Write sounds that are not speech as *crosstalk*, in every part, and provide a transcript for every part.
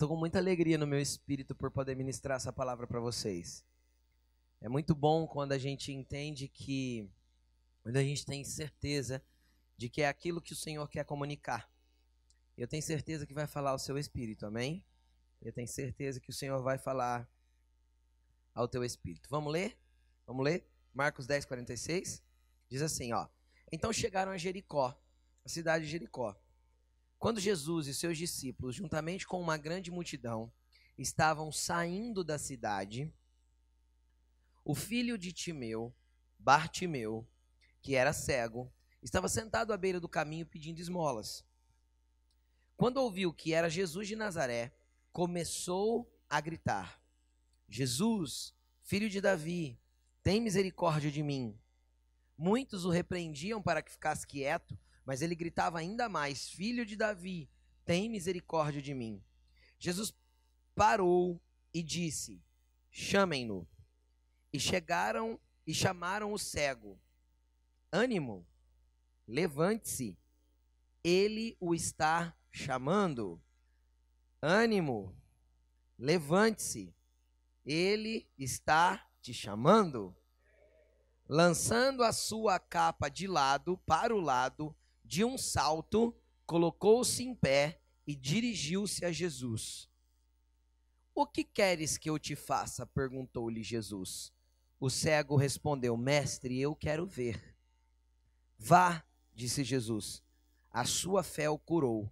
tô com muita alegria no meu espírito por poder ministrar essa palavra para vocês. É muito bom quando a gente entende que, quando a gente tem certeza de que é aquilo que o Senhor quer comunicar. Eu tenho certeza que vai falar ao seu espírito, amém? Eu tenho certeza que o Senhor vai falar ao teu espírito. Vamos ler? Vamos ler? Marcos 10, 46. Diz assim, ó. Então chegaram a Jericó, a cidade de Jericó. Quando Jesus e seus discípulos, juntamente com uma grande multidão, estavam saindo da cidade, o filho de Timeu, Bartimeu, que era cego, estava sentado à beira do caminho pedindo esmolas. Quando ouviu que era Jesus de Nazaré, começou a gritar: Jesus, filho de Davi, tem misericórdia de mim. Muitos o repreendiam para que ficasse quieto, mas ele gritava ainda mais: Filho de Davi, tem misericórdia de mim. Jesus parou e disse: Chamem-no. E chegaram e chamaram o cego. Ânimo, levante-se. Ele o está chamando. Ânimo, levante-se. Ele está te chamando. Lançando a sua capa de lado para o lado, de um salto, colocou-se em pé e dirigiu-se a Jesus. O que queres que eu te faça? perguntou-lhe Jesus. O cego respondeu: Mestre, eu quero ver. Vá, disse Jesus. A sua fé o curou.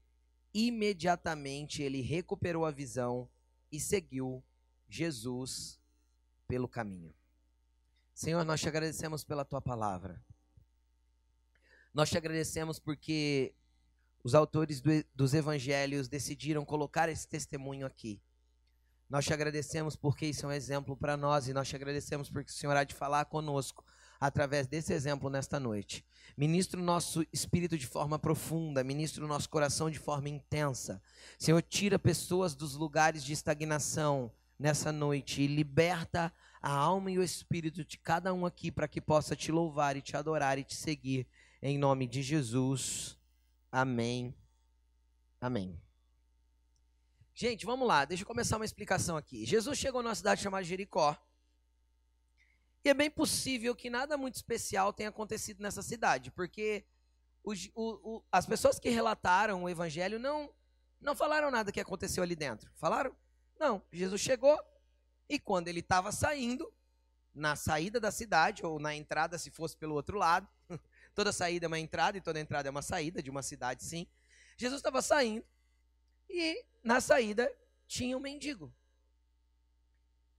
Imediatamente ele recuperou a visão e seguiu Jesus pelo caminho. Senhor, nós te agradecemos pela tua palavra. Nós te agradecemos porque os autores do, dos evangelhos decidiram colocar esse testemunho aqui. Nós te agradecemos porque isso é um exemplo para nós e nós te agradecemos porque o Senhor há de falar conosco através desse exemplo nesta noite. Ministra o nosso espírito de forma profunda, ministra o nosso coração de forma intensa. Senhor, tira pessoas dos lugares de estagnação nessa noite e liberta a alma e o espírito de cada um aqui para que possa te louvar e te adorar e te seguir em nome de Jesus. Amém. Amém. Gente, vamos lá, deixa eu começar uma explicação aqui. Jesus chegou numa cidade chamada Jericó. E é bem possível que nada muito especial tenha acontecido nessa cidade, porque o, o, as pessoas que relataram o evangelho não, não falaram nada que aconteceu ali dentro. Falaram? Não. Jesus chegou e quando ele estava saindo, na saída da cidade, ou na entrada, se fosse pelo outro lado, *laughs* Toda saída é uma entrada e toda entrada é uma saída de uma cidade, sim. Jesus estava saindo e na saída tinha um mendigo.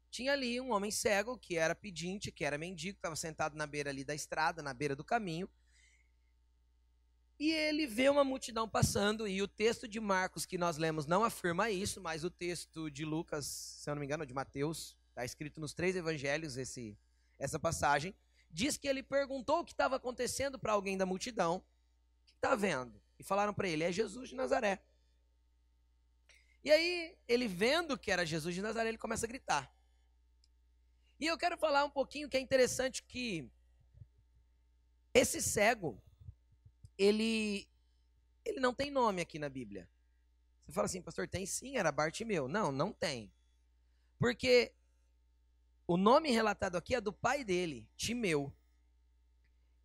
Tinha ali um homem cego que era pedinte, que era mendigo, estava sentado na beira ali da estrada, na beira do caminho. E ele vê uma multidão passando, e o texto de Marcos que nós lemos não afirma isso, mas o texto de Lucas, se eu não me engano, de Mateus, está escrito nos três evangelhos esse, essa passagem diz que ele perguntou o que estava acontecendo para alguém da multidão. O que está vendo? E falaram para ele: é Jesus de Nazaré. E aí, ele vendo que era Jesus de Nazaré, ele começa a gritar. E eu quero falar um pouquinho que é interessante que esse cego, ele, ele não tem nome aqui na Bíblia. Você fala assim, pastor, tem sim, era Bartimeu. Não, não tem. Porque o nome relatado aqui é do pai dele, Timeu.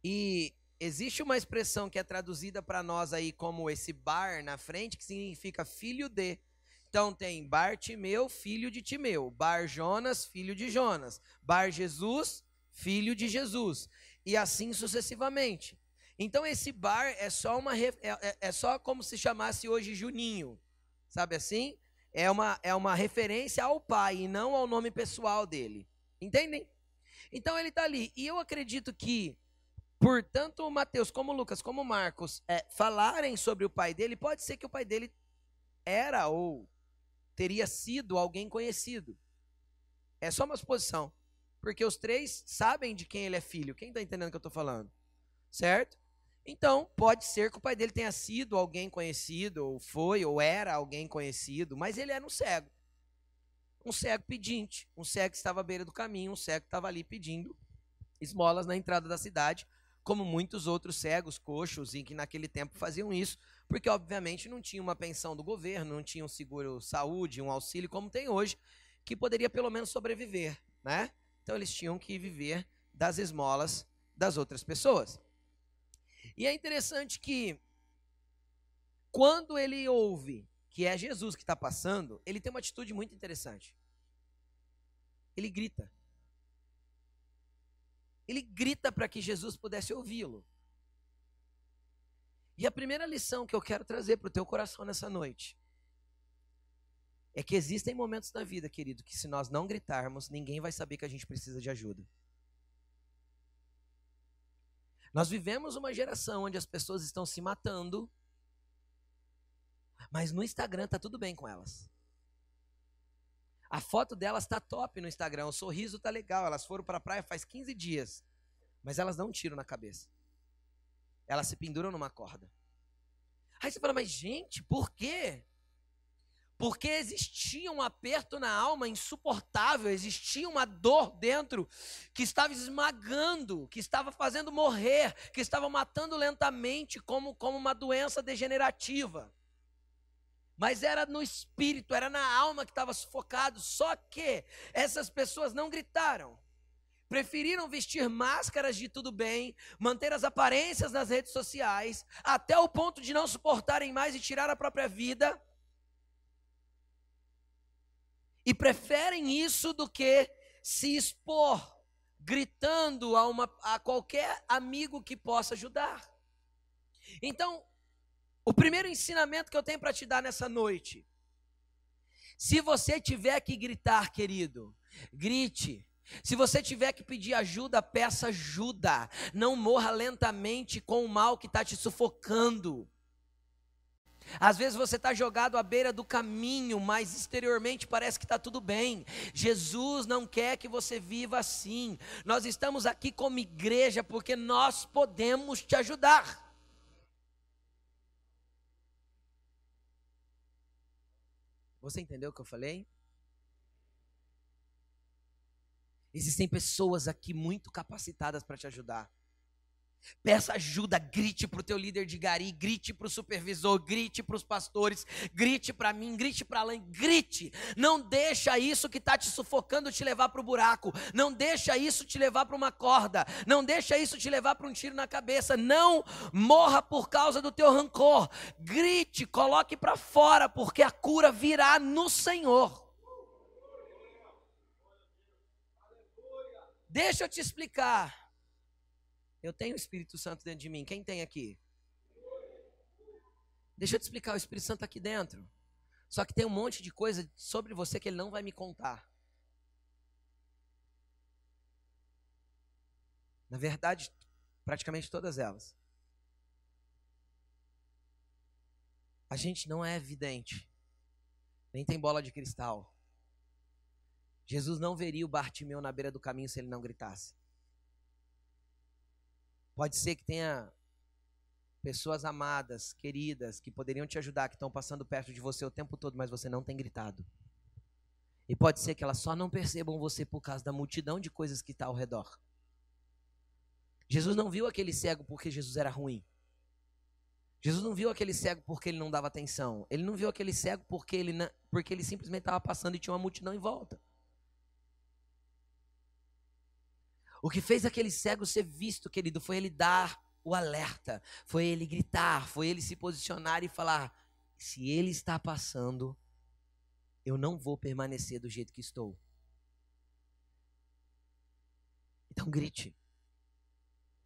E existe uma expressão que é traduzida para nós aí como esse bar na frente, que significa filho de. Então tem Bar Timeu, filho de Timeu, Bar Jonas, filho de Jonas, Bar Jesus, filho de Jesus, e assim sucessivamente. Então esse bar é só uma é, é, é só como se chamasse hoje Juninho, sabe assim? É uma, é uma referência ao pai e não ao nome pessoal dele. Entendem? Então ele está ali. E eu acredito que, por tanto Mateus, como Lucas, como Marcos, é, falarem sobre o pai dele, pode ser que o pai dele era ou teria sido alguém conhecido. É só uma suposição. Porque os três sabem de quem ele é filho. Quem está entendendo o que eu estou falando? Certo? Então, pode ser que o pai dele tenha sido alguém conhecido, ou foi, ou era alguém conhecido, mas ele era um cego um cego pedinte, um cego que estava à beira do caminho, um cego que estava ali pedindo esmolas na entrada da cidade, como muitos outros cegos, coxos, e que naquele tempo faziam isso, porque obviamente não tinha uma pensão do governo, não tinha um seguro saúde, um auxílio como tem hoje, que poderia pelo menos sobreviver, né? Então eles tinham que viver das esmolas das outras pessoas. E é interessante que quando ele ouve que é Jesus que está passando, ele tem uma atitude muito interessante. Ele grita. Ele grita para que Jesus pudesse ouvi-lo. E a primeira lição que eu quero trazer para o teu coração nessa noite é que existem momentos na vida, querido, que se nós não gritarmos, ninguém vai saber que a gente precisa de ajuda. Nós vivemos uma geração onde as pessoas estão se matando, mas no Instagram tá tudo bem com elas. A foto delas tá top no Instagram, o sorriso tá legal, elas foram para a praia faz 15 dias, mas elas dão um tiro na cabeça. Elas se penduram numa corda. Aí você fala, mas gente, por quê? Porque existia um aperto na alma insuportável, existia uma dor dentro que estava esmagando, que estava fazendo morrer, que estava matando lentamente como, como uma doença degenerativa. Mas era no espírito, era na alma que estava sufocado. Só que essas pessoas não gritaram. Preferiram vestir máscaras de tudo bem, manter as aparências nas redes sociais, até o ponto de não suportarem mais e tirar a própria vida e preferem isso do que se expor gritando a, uma, a qualquer amigo que possa ajudar. Então, o primeiro ensinamento que eu tenho para te dar nessa noite: se você tiver que gritar, querido, grite. Se você tiver que pedir ajuda, peça ajuda. Não morra lentamente com o mal que está te sufocando. Às vezes você está jogado à beira do caminho, mas exteriormente parece que está tudo bem. Jesus não quer que você viva assim. Nós estamos aqui como igreja porque nós podemos te ajudar. Você entendeu o que eu falei? Existem pessoas aqui muito capacitadas para te ajudar. Peça ajuda, grite para o teu líder de gari, grite para o supervisor, grite para os pastores, grite para mim, grite para Alain, grite. Não deixa isso que está te sufocando te levar para o buraco. Não deixa isso te levar para uma corda. Não deixa isso te levar para um tiro na cabeça. Não morra por causa do teu rancor. Grite, coloque para fora, porque a cura virá no Senhor. Deixa eu te explicar. Eu tenho o Espírito Santo dentro de mim. Quem tem aqui? Deixa eu te explicar, o Espírito Santo está aqui dentro. Só que tem um monte de coisa sobre você que ele não vai me contar. Na verdade, praticamente todas elas. A gente não é evidente, nem tem bola de cristal. Jesus não veria o Bartimeu na beira do caminho se ele não gritasse. Pode ser que tenha pessoas amadas, queridas, que poderiam te ajudar, que estão passando perto de você o tempo todo, mas você não tem gritado. E pode ser que elas só não percebam você por causa da multidão de coisas que está ao redor. Jesus não viu aquele cego porque Jesus era ruim. Jesus não viu aquele cego porque ele não dava atenção. Ele não viu aquele cego porque ele, porque ele simplesmente estava passando e tinha uma multidão em volta. O que fez aquele cego ser visto, querido, foi ele dar o alerta, foi ele gritar, foi ele se posicionar e falar: se ele está passando, eu não vou permanecer do jeito que estou. Então grite.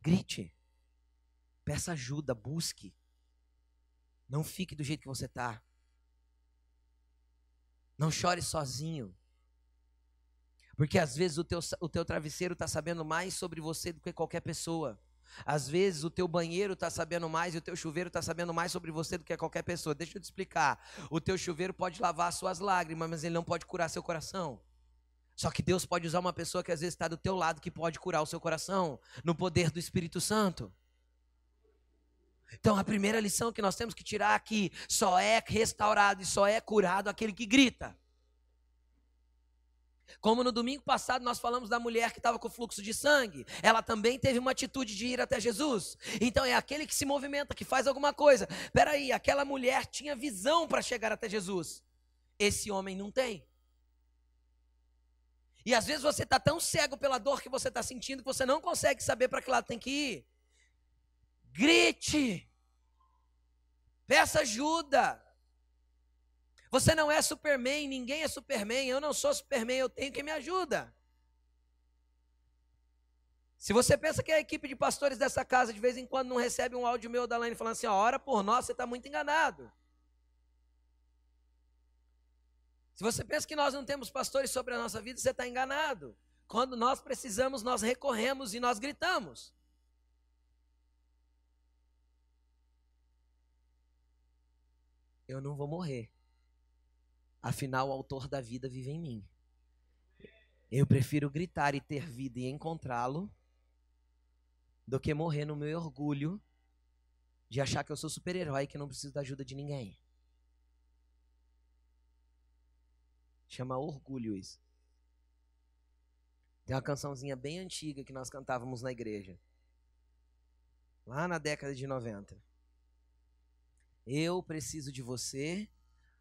Grite. Peça ajuda, busque. Não fique do jeito que você está. Não chore sozinho. Porque às vezes o teu, o teu travesseiro está sabendo mais sobre você do que qualquer pessoa. Às vezes o teu banheiro está sabendo mais e o teu chuveiro está sabendo mais sobre você do que qualquer pessoa. Deixa eu te explicar. O teu chuveiro pode lavar suas lágrimas, mas ele não pode curar seu coração. Só que Deus pode usar uma pessoa que às vezes está do teu lado que pode curar o seu coração no poder do Espírito Santo. Então a primeira lição que nós temos que tirar aqui: só é restaurado e só é curado aquele que grita. Como no domingo passado nós falamos da mulher que estava com fluxo de sangue, ela também teve uma atitude de ir até Jesus. Então é aquele que se movimenta, que faz alguma coisa. Peraí, aquela mulher tinha visão para chegar até Jesus. Esse homem não tem. E às vezes você está tão cego pela dor que você está sentindo que você não consegue saber para que lado tem que ir. Grite. Peça ajuda. Você não é Superman, ninguém é Superman, eu não sou Superman, eu tenho quem me ajuda. Se você pensa que a equipe de pastores dessa casa de vez em quando não recebe um áudio meu da Laine falando assim, ora por nós, você está muito enganado. Se você pensa que nós não temos pastores sobre a nossa vida, você está enganado. Quando nós precisamos, nós recorremos e nós gritamos. Eu não vou morrer. Afinal, o autor da vida vive em mim. Eu prefiro gritar e ter vida e encontrá-lo do que morrer no meu orgulho de achar que eu sou super-herói e que não preciso da ajuda de ninguém. Chama orgulho isso. Tem uma cançãozinha bem antiga que nós cantávamos na igreja. Lá na década de 90. Eu preciso de você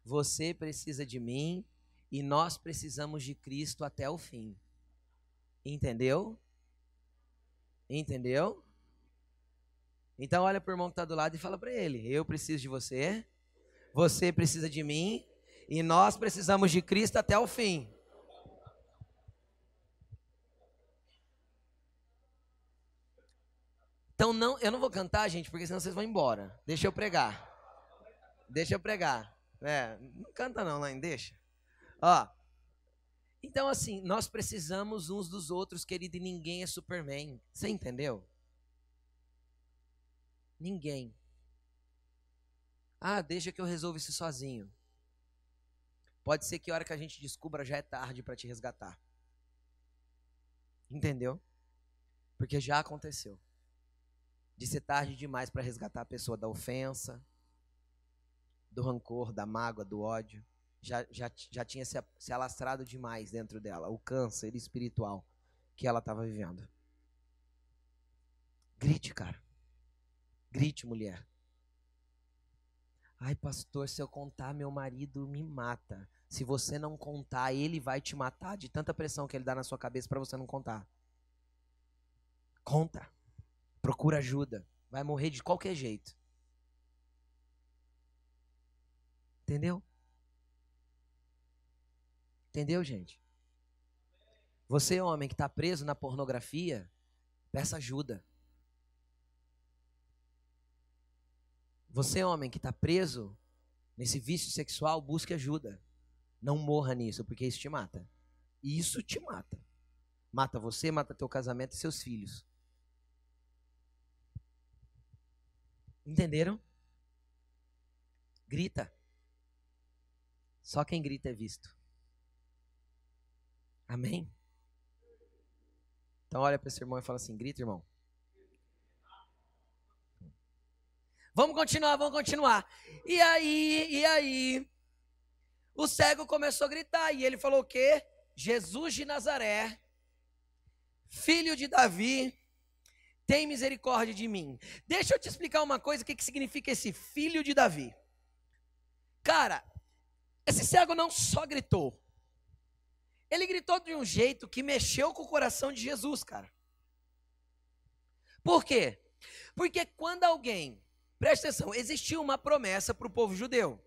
você precisa de mim e nós precisamos de Cristo até o fim. Entendeu? Entendeu? Então olha para o irmão que está do lado e fala para ele: Eu preciso de você, você precisa de mim e nós precisamos de Cristo até o fim. Então não, eu não vou cantar, gente, porque senão vocês vão embora. Deixa eu pregar. Deixa eu pregar. É, não canta não, Laine, deixa. Ó. Então, assim, nós precisamos uns dos outros, querido, e ninguém é Superman. Você entendeu? Ninguém. Ah, deixa que eu resolva isso sozinho. Pode ser que a hora que a gente descubra já é tarde para te resgatar. Entendeu? Porque já aconteceu. De ser tarde demais para resgatar a pessoa da ofensa, do rancor, da mágoa, do ódio. Já, já, já tinha se, se alastrado demais dentro dela, o câncer espiritual que ela estava vivendo. Grite, cara. Grite, mulher. Ai, pastor, se eu contar, meu marido me mata. Se você não contar, ele vai te matar de tanta pressão que ele dá na sua cabeça para você não contar. Conta. Procura ajuda. Vai morrer de qualquer jeito. Entendeu? Entendeu, gente? Você, homem que está preso na pornografia, peça ajuda. Você, homem que está preso nesse vício sexual, busque ajuda. Não morra nisso, porque isso te mata. Isso te mata. Mata você, mata teu casamento e seus filhos. Entenderam? Grita. Só quem grita é visto. Amém? Então olha para esse irmão e fala assim: grita, irmão. Vamos continuar, vamos continuar. E aí, e aí? O cego começou a gritar e ele falou o quê? Jesus de Nazaré, filho de Davi, tem misericórdia de mim. Deixa eu te explicar uma coisa, o que, que significa esse filho de Davi. Cara, esse cego não só gritou, ele gritou de um jeito que mexeu com o coração de Jesus, cara. Por quê? Porque quando alguém, presta atenção, existia uma promessa para o povo judeu.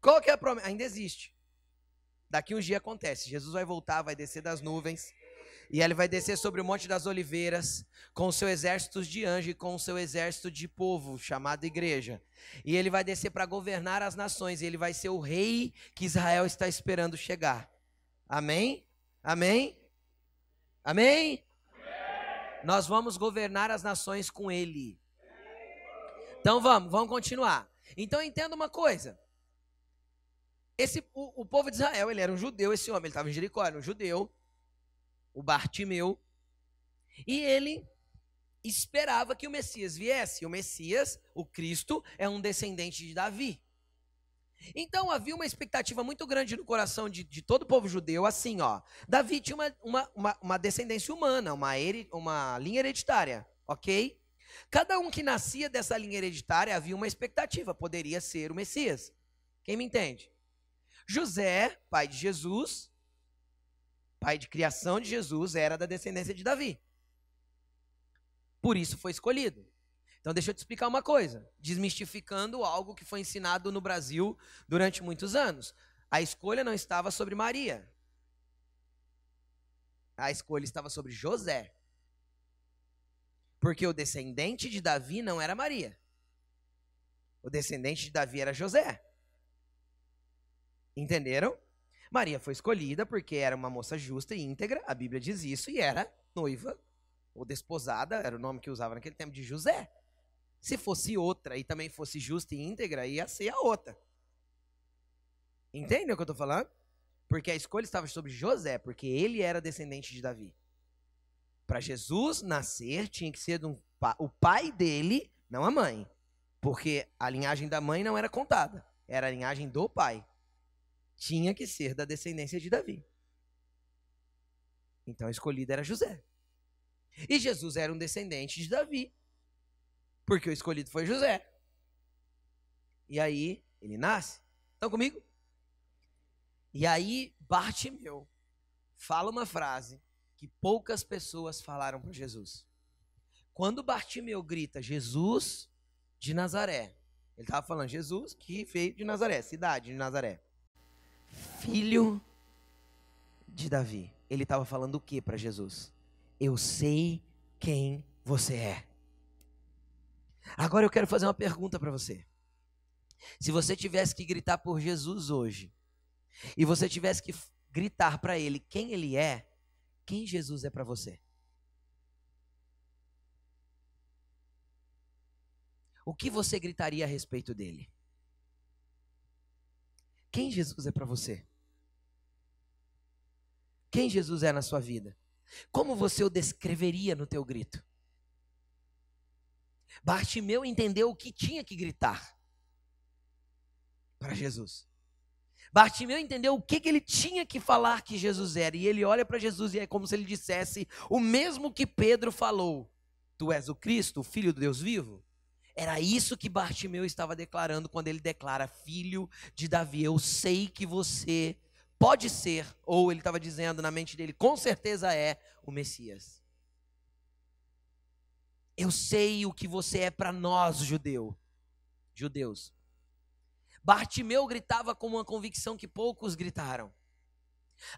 Qual que é a promessa? Ainda existe. Daqui uns dias acontece. Jesus vai voltar, vai descer das nuvens e ele vai descer sobre o Monte das Oliveiras com o seu exército de anjos e com o seu exército de povo, chamado igreja. E ele vai descer para governar as nações. E ele vai ser o rei que Israel está esperando chegar. Amém? Amém? Amém? Nós vamos governar as nações com ele. Então vamos, vamos continuar. Então entenda uma coisa. Esse, o, o povo de Israel, ele era um judeu, esse homem, ele estava em Jericó, era um judeu o Bartimeu, e ele esperava que o Messias viesse. O Messias, o Cristo, é um descendente de Davi. Então havia uma expectativa muito grande no coração de, de todo o povo judeu, assim, ó. Davi tinha uma, uma, uma, uma descendência humana, uma, uma linha hereditária, ok? Cada um que nascia dessa linha hereditária havia uma expectativa, poderia ser o Messias. Quem me entende? José, pai de Jesus, pai de criação de Jesus, era da descendência de Davi. Por isso foi escolhido. Então deixa eu te explicar uma coisa, desmistificando algo que foi ensinado no Brasil durante muitos anos. A escolha não estava sobre Maria. A escolha estava sobre José. Porque o descendente de Davi não era Maria. O descendente de Davi era José. Entenderam? Maria foi escolhida porque era uma moça justa e íntegra, a Bíblia diz isso, e era noiva ou desposada, era o nome que usava naquele tempo de José. Se fosse outra e também fosse justa e íntegra, ia ser a outra. Entende o que eu estou falando? Porque a escolha estava sobre José, porque ele era descendente de Davi. Para Jesus nascer, tinha que ser um, o pai dele, não a mãe. Porque a linhagem da mãe não era contada, era a linhagem do pai. Tinha que ser da descendência de Davi. Então a escolhida era José. E Jesus era um descendente de Davi. Porque o escolhido foi José. E aí, ele nasce. Estão comigo? E aí, Bartimeu fala uma frase que poucas pessoas falaram para Jesus. Quando Bartimeu grita, Jesus de Nazaré, ele estava falando, Jesus que veio de Nazaré, cidade de Nazaré. Filho de Davi. Ele estava falando o que para Jesus? Eu sei quem você é. Agora eu quero fazer uma pergunta para você. Se você tivesse que gritar por Jesus hoje, e você tivesse que gritar para ele quem ele é, quem Jesus é para você? O que você gritaria a respeito dele? Quem Jesus é para você? Quem Jesus é na sua vida? Como você o descreveria no teu grito? Bartimeu entendeu o que tinha que gritar para Jesus. Bartimeu entendeu o que, que ele tinha que falar que Jesus era. E ele olha para Jesus e é como se ele dissesse o mesmo que Pedro falou: Tu és o Cristo, o Filho do Deus vivo. Era isso que Bartimeu estava declarando quando ele declara: Filho de Davi, eu sei que você pode ser, ou ele estava dizendo na mente dele, com certeza é o Messias. Eu sei o que você é para nós, judeu, judeus. Bartimeu gritava com uma convicção que poucos gritaram.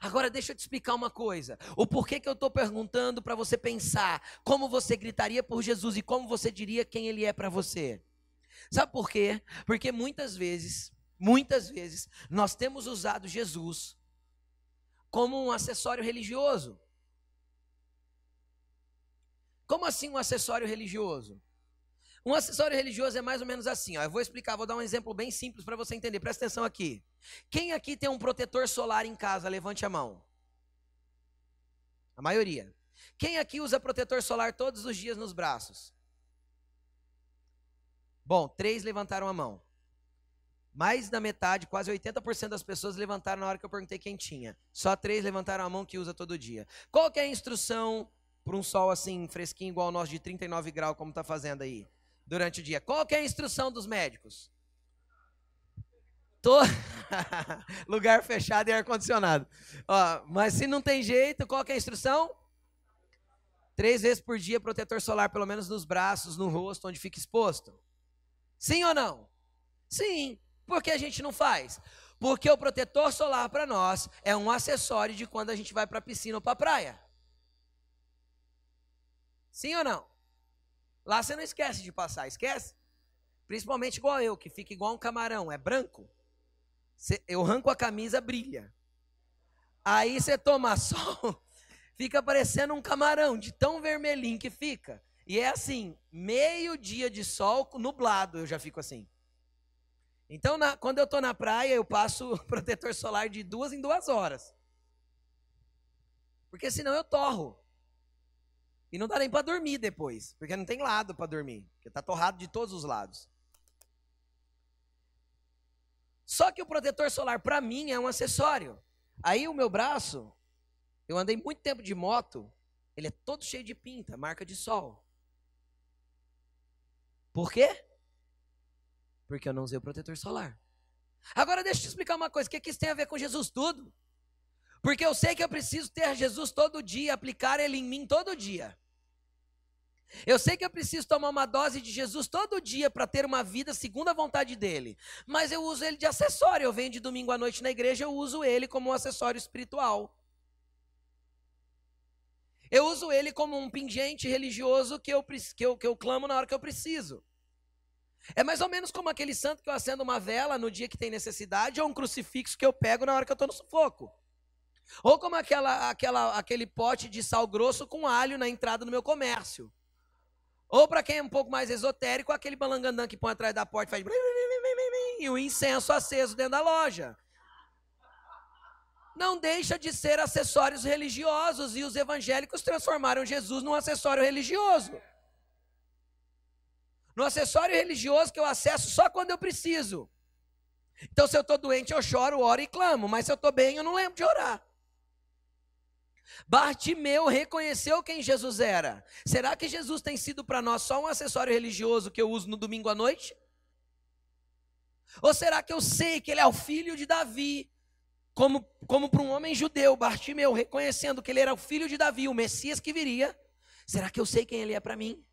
Agora deixa eu te explicar uma coisa. O porquê que eu estou perguntando para você pensar como você gritaria por Jesus e como você diria quem ele é para você. Sabe por quê? Porque muitas vezes, muitas vezes, nós temos usado Jesus como um acessório religioso. Como assim um acessório religioso? Um acessório religioso é mais ou menos assim, ó. Eu vou explicar, vou dar um exemplo bem simples para você entender. Presta atenção aqui. Quem aqui tem um protetor solar em casa? Levante a mão. A maioria. Quem aqui usa protetor solar todos os dias nos braços? Bom, três levantaram a mão. Mais da metade, quase 80% das pessoas levantaram na hora que eu perguntei quem tinha. Só três levantaram a mão que usa todo dia. Qual que é a instrução para um sol assim fresquinho igual o nosso de 39 graus, como está fazendo aí durante o dia. Qual é a instrução dos médicos? Tô... *laughs* Lugar fechado e ar-condicionado. Mas se não tem jeito, qual é a instrução? Três vezes por dia, protetor solar, pelo menos nos braços, no rosto, onde fica exposto. Sim ou não? Sim. Por que a gente não faz? Porque o protetor solar para nós é um acessório de quando a gente vai para a piscina ou para a praia. Sim ou não? Lá você não esquece de passar, esquece? Principalmente igual eu, que fica igual um camarão, é branco. Eu arranco a camisa, brilha. Aí você toma *laughs* sol, fica parecendo um camarão, de tão vermelhinho que fica. E é assim, meio dia de sol nublado, eu já fico assim. Então, na, quando eu estou na praia, eu passo *laughs* protetor solar de duas em duas horas. Porque senão eu torro. E não dá nem para dormir depois, porque não tem lado para dormir, porque está torrado de todos os lados. Só que o protetor solar, para mim, é um acessório. Aí o meu braço, eu andei muito tempo de moto, ele é todo cheio de pinta, marca de sol. Por quê? Porque eu não usei o protetor solar. Agora deixa eu te explicar uma coisa, o que, que isso tem a ver com Jesus tudo? Porque eu sei que eu preciso ter Jesus todo dia, aplicar ele em mim todo dia. Eu sei que eu preciso tomar uma dose de Jesus todo dia para ter uma vida segundo a vontade dele. Mas eu uso ele de acessório. Eu venho de domingo à noite na igreja, eu uso ele como um acessório espiritual. Eu uso ele como um pingente religioso que eu, que, eu, que eu clamo na hora que eu preciso. É mais ou menos como aquele santo que eu acendo uma vela no dia que tem necessidade, ou um crucifixo que eu pego na hora que eu estou no sufoco. Ou como aquela, aquela, aquele pote de sal grosso com alho na entrada do meu comércio. Ou para quem é um pouco mais esotérico, aquele balangandã que põe atrás da porta e faz e o incenso aceso dentro da loja. Não deixa de ser acessórios religiosos e os evangélicos transformaram Jesus num acessório religioso. No acessório religioso que eu acesso só quando eu preciso. Então, se eu estou doente, eu choro, oro e clamo. Mas se eu estou bem, eu não lembro de orar. Bartimeu reconheceu quem Jesus era. Será que Jesus tem sido para nós só um acessório religioso que eu uso no domingo à noite? Ou será que eu sei que ele é o filho de Davi? Como, como para um homem judeu, Bartimeu, reconhecendo que ele era o filho de Davi, o Messias que viria. Será que eu sei quem ele é para mim?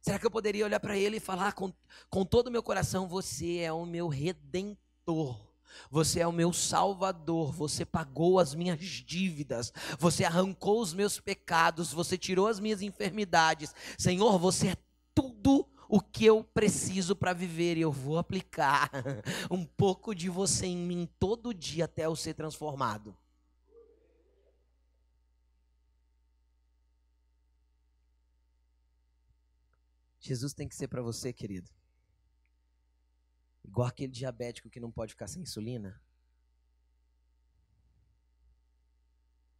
Será que eu poderia olhar para ele e falar com, com todo o meu coração: Você é o meu redentor? Você é o meu salvador, você pagou as minhas dívidas, você arrancou os meus pecados, você tirou as minhas enfermidades. Senhor, você é tudo o que eu preciso para viver e eu vou aplicar *laughs* um pouco de você em mim todo dia até eu ser transformado. Jesus tem que ser para você, querido. Igual aquele diabético que não pode ficar sem insulina.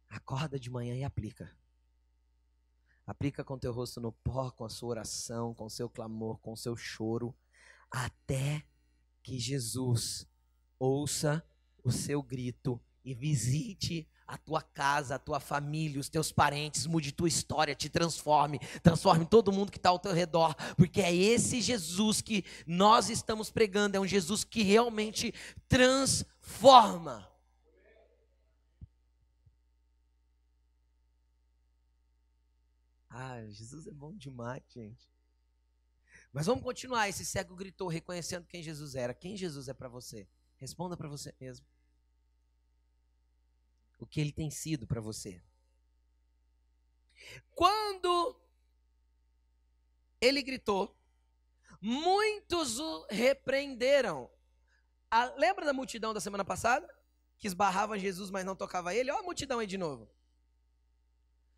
Acorda de manhã e aplica. Aplica com teu rosto no pó, com a sua oração, com seu clamor, com seu choro, até que Jesus ouça o seu grito e visite a tua casa, a tua família, os teus parentes, mude tua história, te transforme, transforme todo mundo que está ao teu redor, porque é esse Jesus que nós estamos pregando, é um Jesus que realmente transforma. Ah, Jesus é bom demais, gente. Mas vamos continuar. Esse cego gritou, reconhecendo quem Jesus era. Quem Jesus é para você? Responda para você mesmo que ele tem sido para você. Quando ele gritou, muitos o repreenderam. A, lembra da multidão da semana passada? Que esbarrava Jesus, mas não tocava ele? Olha a multidão aí de novo.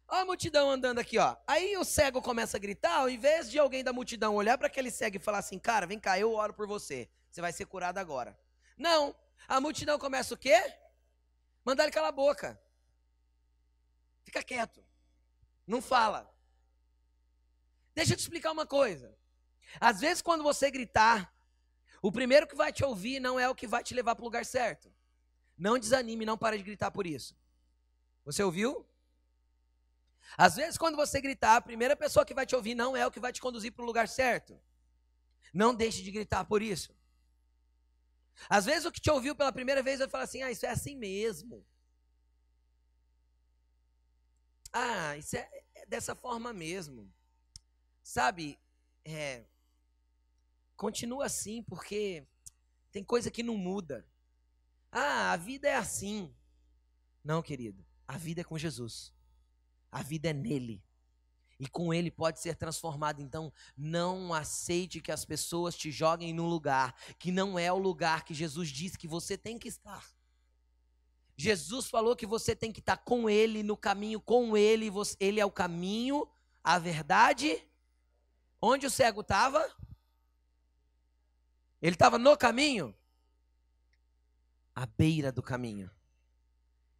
Olha a multidão andando aqui, ó. Aí o cego começa a gritar, ao invés de alguém da multidão olhar para aquele cego e falar assim: Cara, vem cá, eu oro por você. Você vai ser curado agora. Não. A multidão começa o quê? Mandar ele calar a boca. Fica quieto. Não fala. Deixa eu te explicar uma coisa. Às vezes, quando você gritar, o primeiro que vai te ouvir não é o que vai te levar para o lugar certo. Não desanime, não para de gritar por isso. Você ouviu? Às vezes, quando você gritar, a primeira pessoa que vai te ouvir não é o que vai te conduzir para o lugar certo. Não deixe de gritar por isso. Às vezes o que te ouviu pela primeira vez vai falar assim: ah, isso é assim mesmo. Ah, isso é, é dessa forma mesmo. Sabe, é, continua assim porque tem coisa que não muda. Ah, a vida é assim. Não, querido, a vida é com Jesus. A vida é nele e com ele pode ser transformado. Então, não aceite que as pessoas te joguem num lugar que não é o lugar que Jesus disse que você tem que estar. Jesus falou que você tem que estar com ele, no caminho com ele, ele é o caminho, a verdade. Onde o cego estava? Ele estava no caminho? À beira do caminho.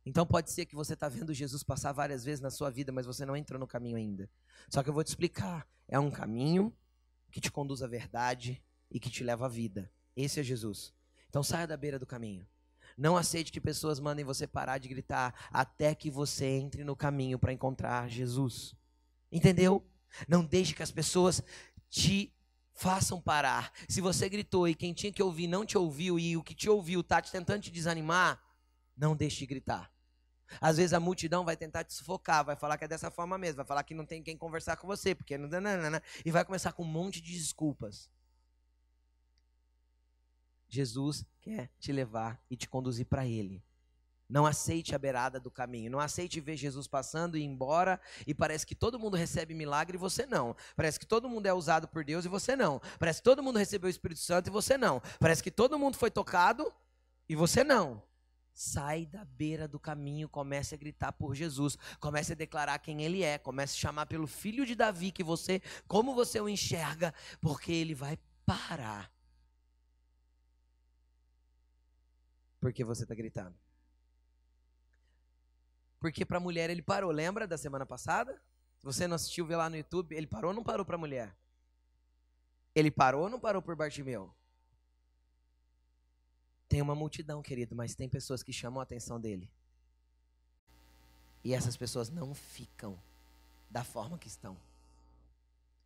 Então pode ser que você está vendo Jesus passar várias vezes na sua vida, mas você não entrou no caminho ainda. Só que eu vou te explicar. É um caminho que te conduz à verdade e que te leva à vida. Esse é Jesus. Então saia da beira do caminho. Não aceite que pessoas mandem você parar de gritar até que você entre no caminho para encontrar Jesus. Entendeu? Não deixe que as pessoas te façam parar. Se você gritou e quem tinha que ouvir não te ouviu e o que te ouviu está te tentando te desanimar, não deixe de gritar. Às vezes a multidão vai tentar te sufocar, vai falar que é dessa forma mesmo, vai falar que não tem quem conversar com você, porque não e vai começar com um monte de desculpas. Jesus quer te levar e te conduzir para Ele. Não aceite a beirada do caminho. Não aceite ver Jesus passando e ir embora e parece que todo mundo recebe milagre e você não. Parece que todo mundo é usado por Deus e você não. Parece que todo mundo recebeu o Espírito Santo e você não. Parece que todo mundo foi tocado e você não. Sai da beira do caminho, comece a gritar por Jesus, comece a declarar quem ele é, comece a chamar pelo filho de Davi que você, como você o enxerga, porque ele vai parar. Porque você está gritando. Porque para a mulher ele parou, lembra da semana passada? Você não assistiu, vê lá no YouTube, ele parou ou não parou para a mulher? Ele parou ou não parou por Bartimeu? Tem uma multidão, querido, mas tem pessoas que chamam a atenção dele. E essas pessoas não ficam da forma que estão.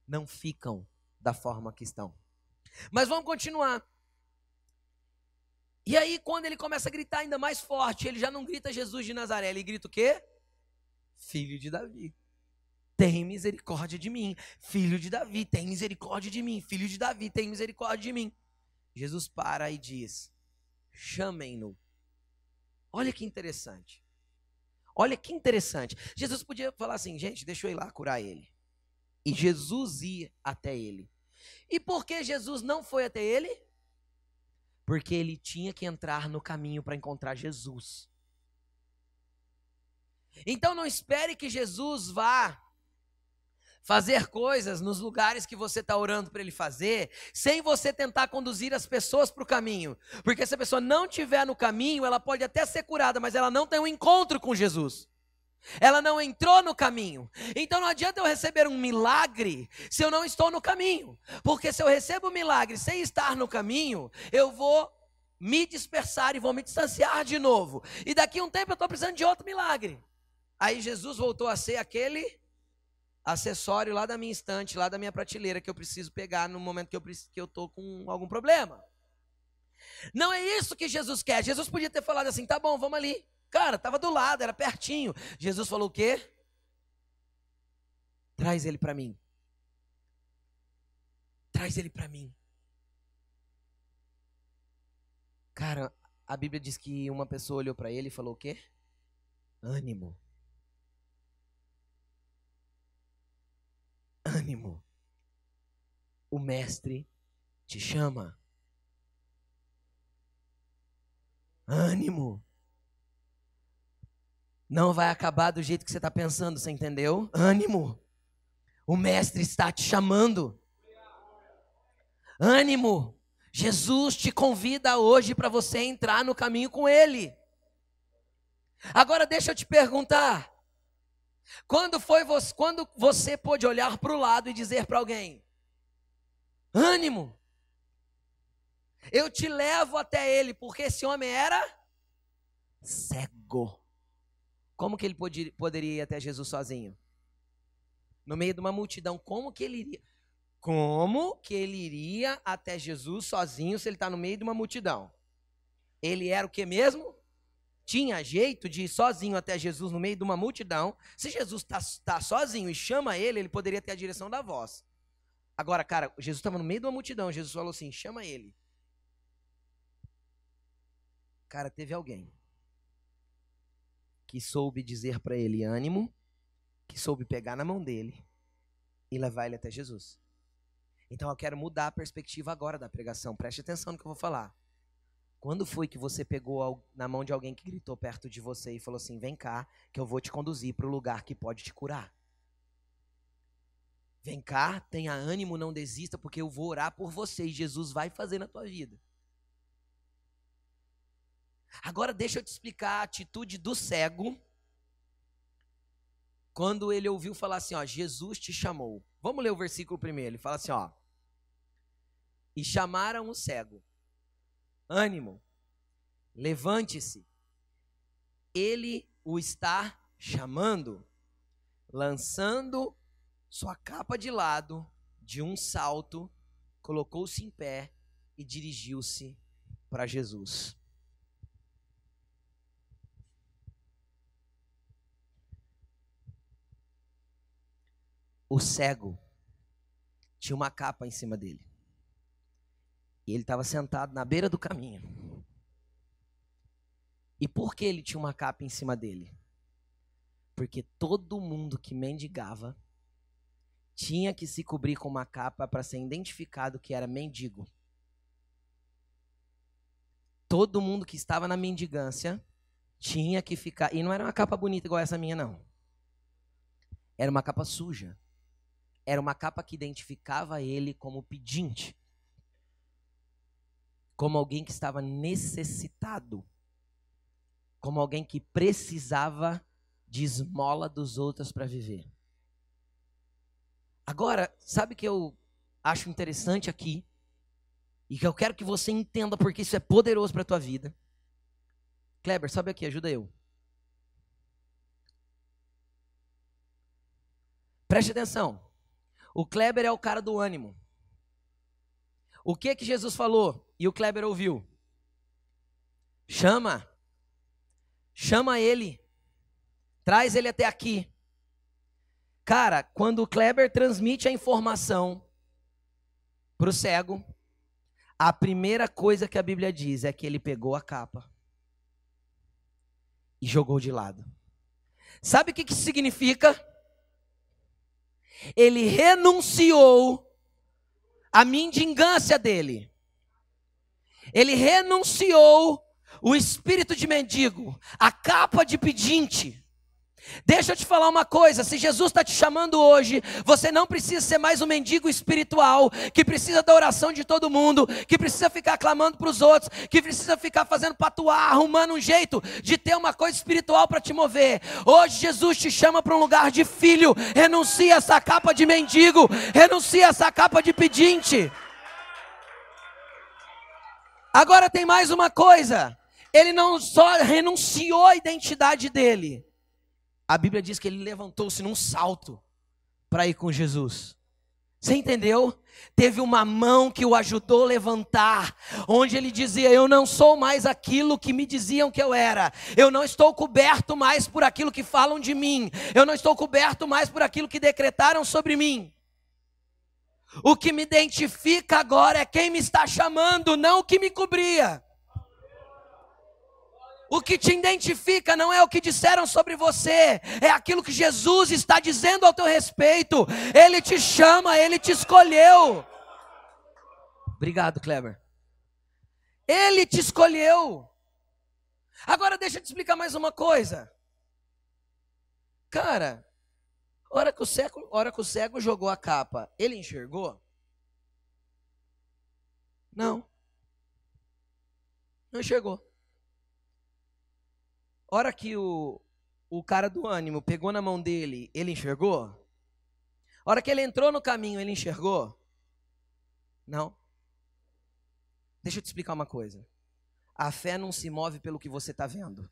Não ficam da forma que estão. Mas vamos continuar. E aí, quando ele começa a gritar ainda mais forte, ele já não grita Jesus de Nazaré, ele grita o quê? Filho de Davi. Tem misericórdia de mim. Filho de Davi, tem misericórdia de mim. Filho de Davi, tem misericórdia de mim. Jesus para e diz: chamem-no. Olha que interessante. Olha que interessante. Jesus podia falar assim, gente, deixa eu ir lá curar ele. E Jesus ia até ele. E por que Jesus não foi até ele? Porque ele tinha que entrar no caminho para encontrar Jesus. Então não espere que Jesus vá fazer coisas nos lugares que você está orando para ele fazer, sem você tentar conduzir as pessoas para o caminho. Porque se a pessoa não estiver no caminho, ela pode até ser curada, mas ela não tem um encontro com Jesus. Ela não entrou no caminho. Então não adianta eu receber um milagre se eu não estou no caminho. Porque se eu recebo um milagre sem estar no caminho, eu vou me dispersar e vou me distanciar de novo. E daqui a um tempo eu estou precisando de outro milagre. Aí Jesus voltou a ser aquele acessório lá da minha estante, lá da minha prateleira que eu preciso pegar no momento que eu que eu tô com algum problema. Não é isso que Jesus quer. Jesus podia ter falado assim: "Tá bom, vamos ali". Cara, estava do lado, era pertinho. Jesus falou o quê? Traz ele para mim. Traz ele para mim. Cara, a Bíblia diz que uma pessoa olhou para ele e falou o quê? Ânimo. Ânimo. O mestre te chama. Ânimo. Não vai acabar do jeito que você está pensando, você entendeu? Ânimo. O Mestre está te chamando. Ânimo. Jesus te convida hoje para você entrar no caminho com Ele. Agora deixa eu te perguntar. Quando foi você, quando você pôde olhar para o lado e dizer para alguém: ânimo, eu te levo até ele, porque esse homem era cego. Como que ele podia, poderia ir até Jesus sozinho? No meio de uma multidão, como que ele iria? Como que ele iria até Jesus sozinho se ele está no meio de uma multidão? Ele era o que mesmo? Tinha jeito de ir sozinho até Jesus no meio de uma multidão. Se Jesus está tá sozinho e chama ele, ele poderia ter a direção da voz. Agora, cara, Jesus estava no meio de uma multidão. Jesus falou assim: chama ele. Cara, teve alguém que soube dizer para ele ânimo, que soube pegar na mão dele e levar ele até Jesus. Então eu quero mudar a perspectiva agora da pregação. Preste atenção no que eu vou falar. Quando foi que você pegou na mão de alguém que gritou perto de você e falou assim: "Vem cá, que eu vou te conduzir para o lugar que pode te curar"? Vem cá, tenha ânimo, não desista, porque eu vou orar por você e Jesus vai fazer na tua vida. Agora deixa eu te explicar a atitude do cego quando ele ouviu falar assim, ó, Jesus te chamou. Vamos ler o versículo primeiro. Ele fala assim, ó. E chamaram o cego. Ânimo, levante-se. Ele o está chamando, lançando sua capa de lado, de um salto, colocou-se em pé e dirigiu-se para Jesus. O cego tinha uma capa em cima dele. E ele estava sentado na beira do caminho. E por que ele tinha uma capa em cima dele? Porque todo mundo que mendigava tinha que se cobrir com uma capa para ser identificado que era mendigo. Todo mundo que estava na mendigância tinha que ficar. E não era uma capa bonita igual essa minha, não. Era uma capa suja. Era uma capa que identificava ele como pedinte. Como alguém que estava necessitado. Como alguém que precisava de esmola dos outros para viver. Agora, sabe o que eu acho interessante aqui? E que eu quero que você entenda porque isso é poderoso para a tua vida. Kleber, sobe aqui, ajuda eu. Preste atenção. O Kleber é o cara do ânimo. O que que Jesus falou e o Kleber ouviu? Chama. Chama ele. Traz ele até aqui. Cara, quando o Kleber transmite a informação para o cego, a primeira coisa que a Bíblia diz é que ele pegou a capa e jogou de lado. Sabe o que, que significa? Ele renunciou à mendigância dele. Ele renunciou o espírito de mendigo, a capa de pedinte. Deixa eu te falar uma coisa: se Jesus está te chamando hoje, você não precisa ser mais um mendigo espiritual, que precisa da oração de todo mundo, que precisa ficar clamando para os outros, que precisa ficar fazendo patuar, arrumando um jeito de ter uma coisa espiritual para te mover. Hoje Jesus te chama para um lugar de filho, renuncia essa capa de mendigo, renuncia essa capa de pedinte. Agora tem mais uma coisa: ele não só renunciou à identidade dele a Bíblia diz que ele levantou-se num salto para ir com Jesus. Você entendeu? Teve uma mão que o ajudou a levantar, onde ele dizia: Eu não sou mais aquilo que me diziam que eu era, eu não estou coberto mais por aquilo que falam de mim, eu não estou coberto mais por aquilo que decretaram sobre mim. O que me identifica agora é quem me está chamando, não o que me cobria. O que te identifica não é o que disseram sobre você, é aquilo que Jesus está dizendo ao teu respeito. Ele te chama, ele te escolheu. Obrigado, Kleber. Ele te escolheu. Agora deixa eu te explicar mais uma coisa. Cara, hora que o cego, hora que o cego jogou a capa, ele enxergou? Não. Não enxergou hora que o, o cara do ânimo pegou na mão dele, ele enxergou? A hora que ele entrou no caminho, ele enxergou? Não. Deixa eu te explicar uma coisa. A fé não se move pelo que você está vendo.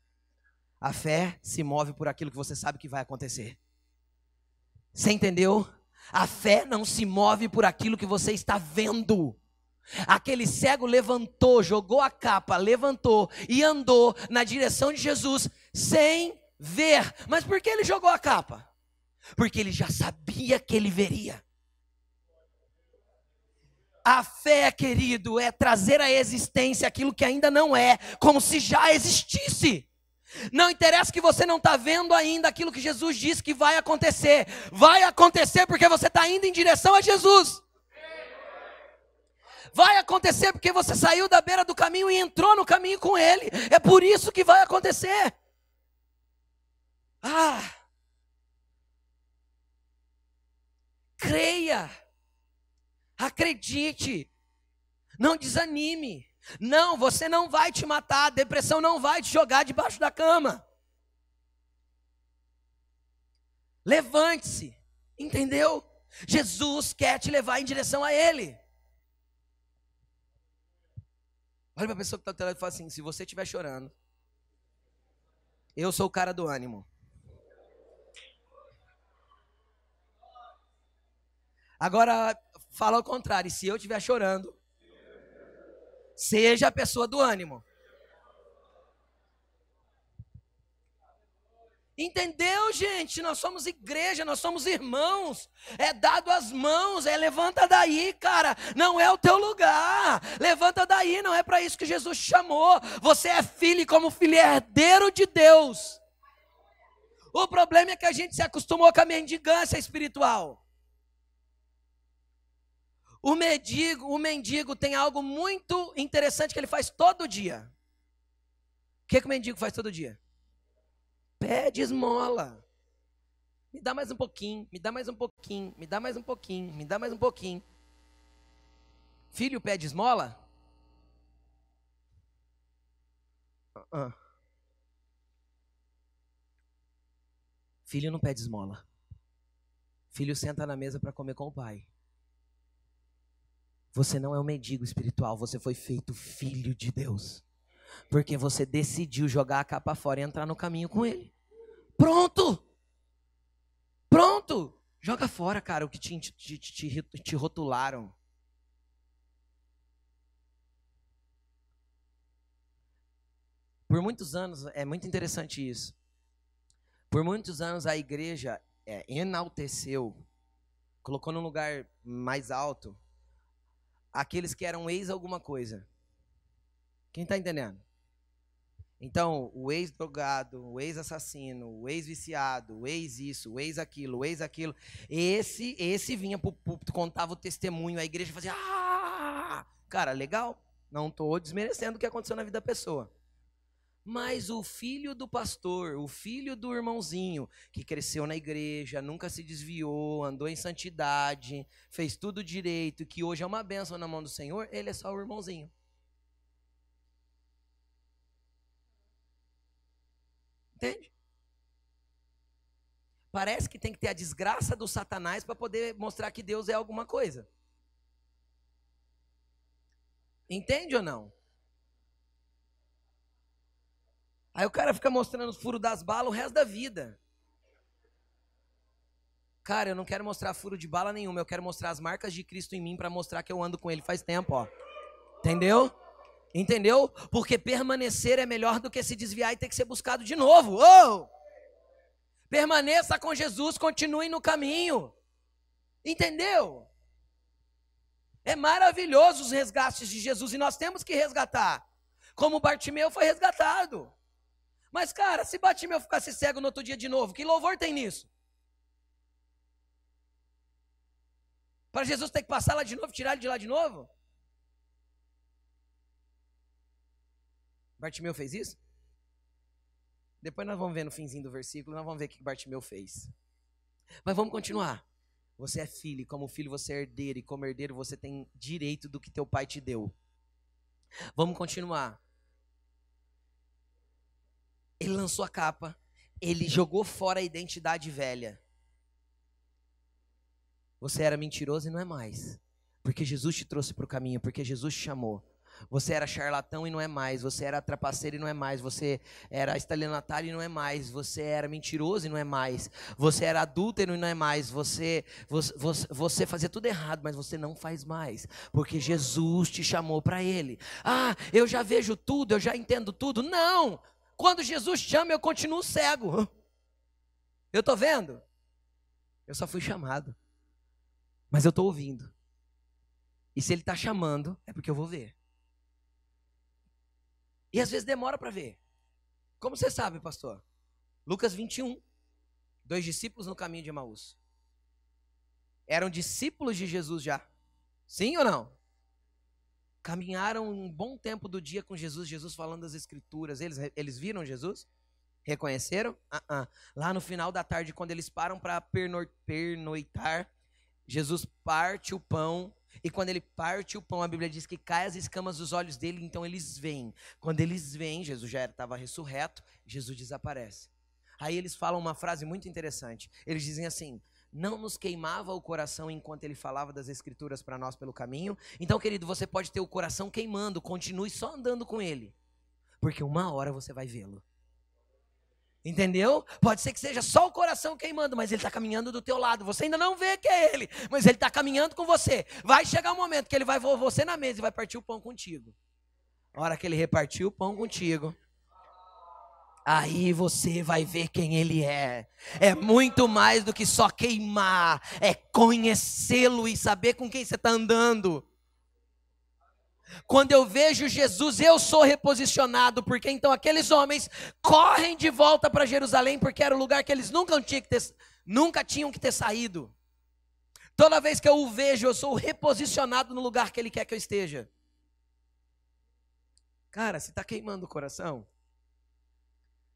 A fé se move por aquilo que você sabe que vai acontecer. Você entendeu? A fé não se move por aquilo que você está vendo. Aquele cego levantou, jogou a capa, levantou e andou na direção de Jesus sem ver. Mas por que ele jogou a capa? Porque ele já sabia que ele veria. A fé, querido, é trazer à existência aquilo que ainda não é, como se já existisse. Não interessa que você não está vendo ainda aquilo que Jesus disse que vai acontecer. Vai acontecer porque você está indo em direção a Jesus. Vai acontecer porque você saiu da beira do caminho e entrou no caminho com Ele. É por isso que vai acontecer. Ah! Creia. Acredite. Não desanime. Não, você não vai te matar. A depressão não vai te jogar debaixo da cama. Levante-se. Entendeu? Jesus quer te levar em direção a Ele. Olha para a pessoa que está do teu e fala assim: se você estiver chorando, eu sou o cara do ânimo. Agora, fala ao contrário: se eu estiver chorando, seja a pessoa do ânimo. Entendeu, gente? Nós somos igreja, nós somos irmãos. É dado as mãos, é levanta daí, cara. Não é o teu lugar. Levanta daí, não é para isso que Jesus chamou. Você é filho e como filho é herdeiro de Deus. O problema é que a gente se acostumou com a mendigância espiritual. O mendigo, o mendigo tem algo muito interessante que ele faz todo dia. O que, que o mendigo faz todo dia? Pede esmola. Me dá mais um pouquinho, me dá mais um pouquinho, me dá mais um pouquinho, me dá mais um pouquinho. Filho pede esmola? Uh -uh. Filho não pede esmola. Filho senta na mesa para comer com o pai. Você não é um mendigo espiritual, você foi feito filho de Deus. Porque você decidiu jogar a capa fora e entrar no caminho com ele. Pronto! Pronto! Joga fora, cara, o que te, te, te, te rotularam. Por muitos anos, é muito interessante isso. Por muitos anos a igreja é, enalteceu, colocou num lugar mais alto aqueles que eram ex alguma coisa. Quem está entendendo? Então, o ex-drogado, o ex-assassino, o ex-viciado, o ex-isso, o ex-aquilo, o ex-aquilo. Esse, esse vinha pro púlpito, contava o testemunho, a igreja fazia. Ah! Cara, legal. Não estou desmerecendo o que aconteceu na vida da pessoa. Mas o filho do pastor, o filho do irmãozinho, que cresceu na igreja, nunca se desviou, andou em santidade, fez tudo direito, que hoje é uma bênção na mão do Senhor, ele é só o irmãozinho. Entende? Parece que tem que ter a desgraça do Satanás para poder mostrar que Deus é alguma coisa. Entende ou não? Aí o cara fica mostrando os furos das balas o resto da vida. Cara, eu não quero mostrar furo de bala nenhuma, eu quero mostrar as marcas de Cristo em mim para mostrar que eu ando com ele faz tempo, ó. Entendeu? Entendeu? Porque permanecer é melhor do que se desviar e ter que ser buscado de novo. Oh! Permaneça com Jesus, continue no caminho. Entendeu? É maravilhoso os resgates de Jesus e nós temos que resgatar. Como Bartimeu foi resgatado. Mas, cara, se Bartimeu ficasse cego no outro dia de novo, que louvor tem nisso? Para Jesus ter que passar lá de novo, tirar ele de lá de novo? Bartimeu fez isso? Depois nós vamos ver no finzinho do versículo, nós vamos ver o que Bartimeu fez. Mas vamos continuar. Você é filho, e como filho você é herdeiro, e como herdeiro você tem direito do que teu pai te deu. Vamos continuar. Ele lançou a capa, ele jogou fora a identidade velha. Você era mentiroso e não é mais. Porque Jesus te trouxe para o caminho, porque Jesus te chamou. Você era charlatão e não é mais. Você era trapaceiro e não é mais. Você era estelionatário e não é mais. Você era mentiroso e não é mais. Você era adúltero e não é mais. Você, você, você fazia tudo errado, mas você não faz mais. Porque Jesus te chamou para Ele. Ah, eu já vejo tudo, eu já entendo tudo. Não! Quando Jesus chama, eu continuo cego. Eu estou vendo? Eu só fui chamado. Mas eu estou ouvindo. E se Ele está chamando, é porque eu vou ver. E às vezes demora para ver. Como você sabe, pastor? Lucas 21. Dois discípulos no caminho de Emaús. Eram discípulos de Jesus já. Sim ou não? Caminharam um bom tempo do dia com Jesus, Jesus falando das Escrituras. Eles, eles viram Jesus? Reconheceram? Uh -uh. Lá no final da tarde, quando eles param para pernoitar, Jesus parte o pão e quando ele parte o pão, a Bíblia diz que cai as escamas dos olhos dele, então eles veem. Quando eles veem, Jesus já estava ressurreto, Jesus desaparece. Aí eles falam uma frase muito interessante. Eles dizem assim: não nos queimava o coração enquanto ele falava das escrituras para nós pelo caminho. Então, querido, você pode ter o coração queimando, continue só andando com ele, porque uma hora você vai vê-lo. Entendeu? Pode ser que seja só o coração queimando, mas ele está caminhando do teu lado. Você ainda não vê que é ele, mas ele está caminhando com você. Vai chegar um momento que ele vai você na mesa e vai partir o pão contigo. A hora que ele repartir o pão contigo, Aí você vai ver quem ele é. É muito mais do que só queimar, é conhecê-lo e saber com quem você está andando. Quando eu vejo Jesus, eu sou reposicionado, porque então aqueles homens correm de volta para Jerusalém, porque era o lugar que eles nunca tinham que ter, nunca tinham que ter saído. Toda vez que eu o vejo, eu sou reposicionado no lugar que ele quer que eu esteja. Cara, se está queimando o coração,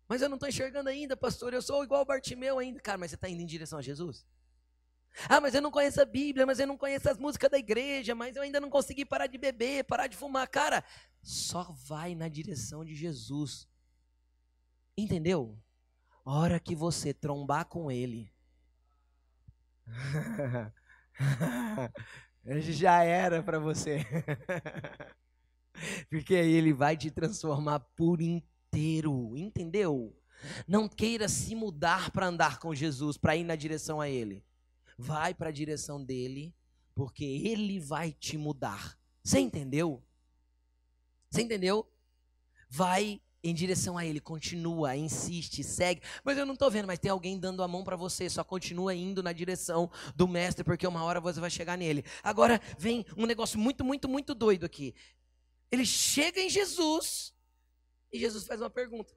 mas eu não estou enxergando ainda, pastor. Eu sou igual Bartimeu ainda. Cara, mas você está indo em direção a Jesus? Ah, mas eu não conheço a Bíblia, mas eu não conheço as músicas da igreja, mas eu ainda não consegui parar de beber, parar de fumar. Cara, só vai na direção de Jesus. Entendeu? Hora que você trombar com ele, *laughs* já era para você. *laughs* Porque aí ele vai te transformar por inteiro, entendeu? Não queira se mudar para andar com Jesus, para ir na direção a Ele. Vai para a direção dele, porque Ele vai te mudar. Você entendeu? Você entendeu? Vai em direção a Ele, continua, insiste, segue. Mas eu não estou vendo, mas tem alguém dando a mão para você. Só continua indo na direção do Mestre, porque uma hora você vai chegar nele. Agora vem um negócio muito, muito, muito doido aqui. Ele chega em Jesus e Jesus faz uma pergunta: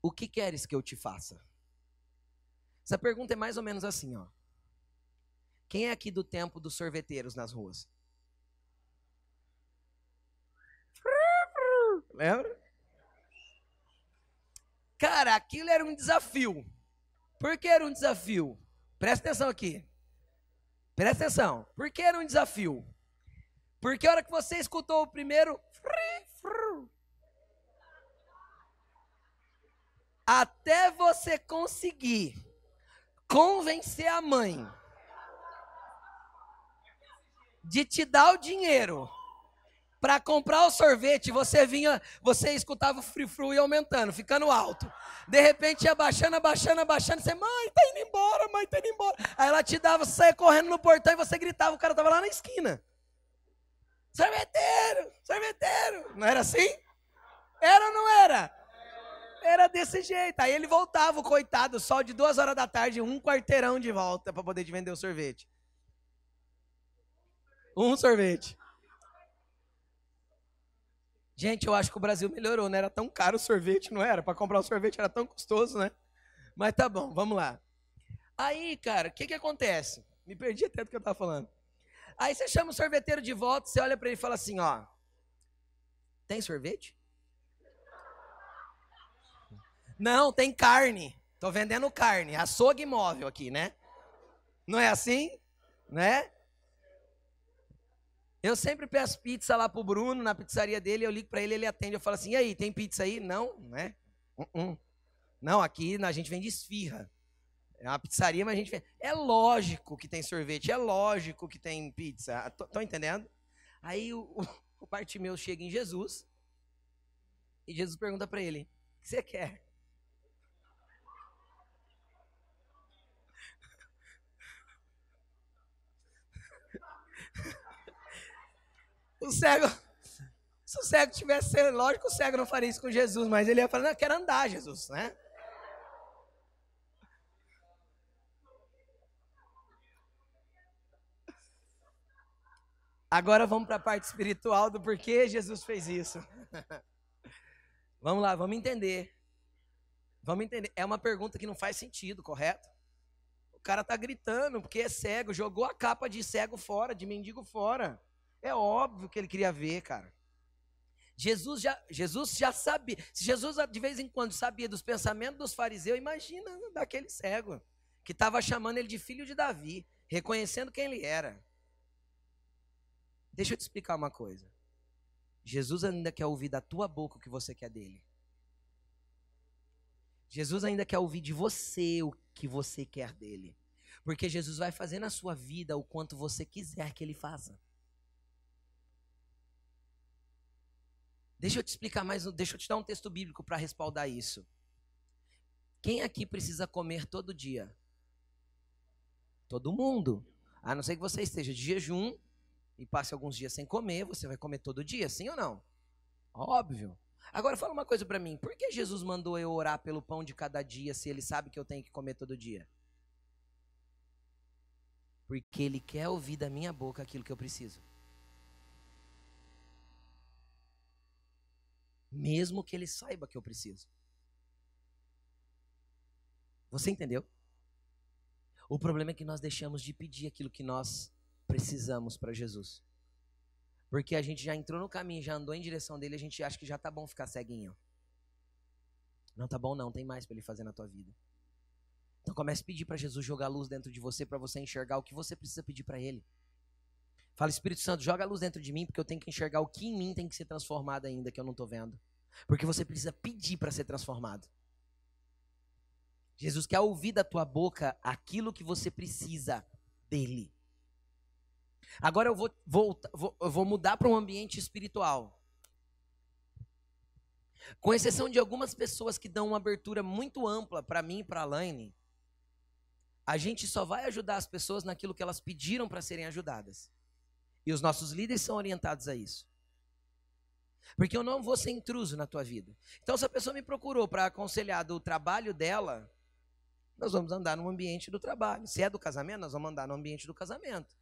O que queres que eu te faça? Essa pergunta é mais ou menos assim, ó. Quem é aqui do tempo dos sorveteiros nas ruas? Lembra? Cara, aquilo era um desafio. Por que era um desafio? Presta atenção aqui. Presta atenção. Por que era um desafio? Porque a hora que você escutou o primeiro. Até você conseguir convencer a mãe de te dar o dinheiro para comprar o sorvete, você vinha, você escutava o free fru e aumentando, ficando alto. De repente ia baixando, abaixando, abaixando, você, mãe, tá indo embora, mãe, tá indo embora. Aí ela te dava, você saia correndo no portão e você gritava, o cara tava lá na esquina. Sorveteiro, sorveteiro. Não era assim? Era ou não era? Era desse jeito. Aí ele voltava, o coitado, só de duas horas da tarde, um quarteirão de volta para poder vender o sorvete. Um sorvete. Gente, eu acho que o Brasil melhorou, não era tão caro o sorvete, não era? Para comprar o sorvete era tão custoso, né? Mas tá bom, vamos lá. Aí, cara, o que que acontece? Me perdi até do que eu tava falando. Aí você chama o sorveteiro de volta, você olha para ele e fala assim, ó, tem sorvete? Não, tem carne. Tô vendendo carne, açougue móvel aqui, né? Não é assim? Né? Eu sempre peço pizza lá pro Bruno, na pizzaria dele, eu ligo para ele, ele atende, eu falo assim, e aí, tem pizza aí? Não, né? Uh -uh. Não, aqui a gente vende esfirra. É uma pizzaria, mas a gente. É lógico que tem sorvete, é lógico que tem pizza. Estão entendendo? Aí o, o, o chega em Jesus e Jesus pergunta para ele: O que você quer? O cego, se o cego tivesse, lógico, o cego não faria isso com Jesus, mas ele ia falar: Não, eu quero andar, Jesus, né? Agora vamos para a parte espiritual do porquê Jesus fez isso. *laughs* vamos lá, vamos entender. Vamos entender. É uma pergunta que não faz sentido, correto? O cara tá gritando porque é cego, jogou a capa de cego fora, de mendigo fora. É óbvio que ele queria ver, cara. Jesus já, Jesus já sabia. Se Jesus de vez em quando sabia dos pensamentos dos fariseus, imagina daquele cego que estava chamando ele de filho de Davi, reconhecendo quem ele era. Deixa eu te explicar uma coisa. Jesus ainda quer ouvir da tua boca o que você quer dele. Jesus ainda quer ouvir de você o que você quer dele. Porque Jesus vai fazer na sua vida o quanto você quiser que ele faça. Deixa eu te explicar mais, deixa eu te dar um texto bíblico para respaldar isso. Quem aqui precisa comer todo dia? Todo mundo. A não ser que você esteja de jejum e passe alguns dias sem comer, você vai comer todo dia, sim ou não? Óbvio. Agora fala uma coisa para mim, por que Jesus mandou eu orar pelo pão de cada dia se ele sabe que eu tenho que comer todo dia? Porque ele quer ouvir da minha boca aquilo que eu preciso. Mesmo que ele saiba que eu preciso. Você entendeu? O problema é que nós deixamos de pedir aquilo que nós precisamos para Jesus. Porque a gente já entrou no caminho, já andou em direção dele, a gente acha que já tá bom ficar ceguinho. Não tá bom não, tem mais para ele fazer na tua vida. Então comece a pedir para Jesus jogar luz dentro de você para você enxergar o que você precisa pedir para ele. Fala, Espírito Santo, joga a luz dentro de mim, porque eu tenho que enxergar o que em mim tem que ser transformado ainda, que eu não estou vendo. Porque você precisa pedir para ser transformado. Jesus quer ouvir da tua boca aquilo que você precisa dele. Agora eu vou, vou, eu vou mudar para um ambiente espiritual. Com exceção de algumas pessoas que dão uma abertura muito ampla para mim e para a Laine, a gente só vai ajudar as pessoas naquilo que elas pediram para serem ajudadas. E os nossos líderes são orientados a isso. Porque eu não vou ser intruso na tua vida. Então, se a pessoa me procurou para aconselhar do trabalho dela, nós vamos andar no ambiente do trabalho. Se é do casamento, nós vamos andar no ambiente do casamento.